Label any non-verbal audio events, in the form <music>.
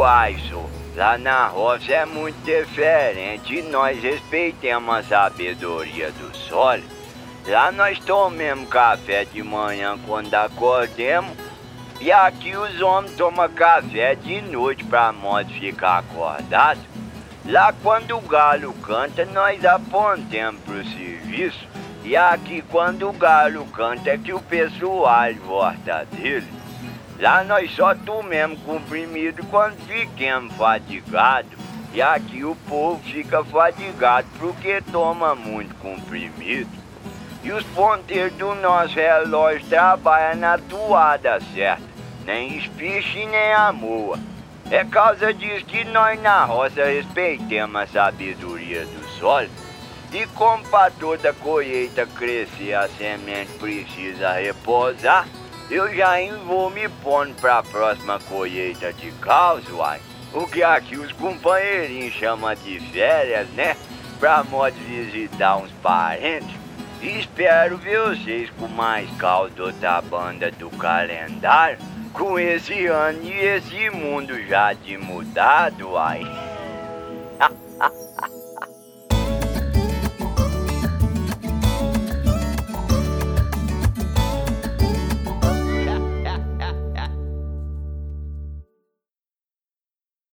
Uai, só. Lá na roça é muito diferente. Nós respeitamos a sabedoria do sol. Lá nós tomamos café de manhã quando acordemos. E aqui os homens tomam café de noite pra nós ficar acordados. Lá quando o galo canta, nós apontamos pro serviço. E aqui quando o galo canta é que o pessoal volta dele. Lá nós só tomamos comprimido quando ficamos fadigados. E aqui o povo fica fadigado porque toma muito comprimido. E os ponteiros do nosso relógio trabalham na toada certa. Nem espiche nem a moa. É causa disso que nós na roça respeitamos a sabedoria do sol. E como para toda colheita crescer a semente precisa repousar, eu já vou me pondo para a próxima colheita de caos, uai. O que aqui os companheirinhos chamam de férias, né? Pra modo visitar uns parentes. Espero ver vocês com mais caldo da banda do calendário. Com esse ano e esse mundo já de mudado, ai. <laughs>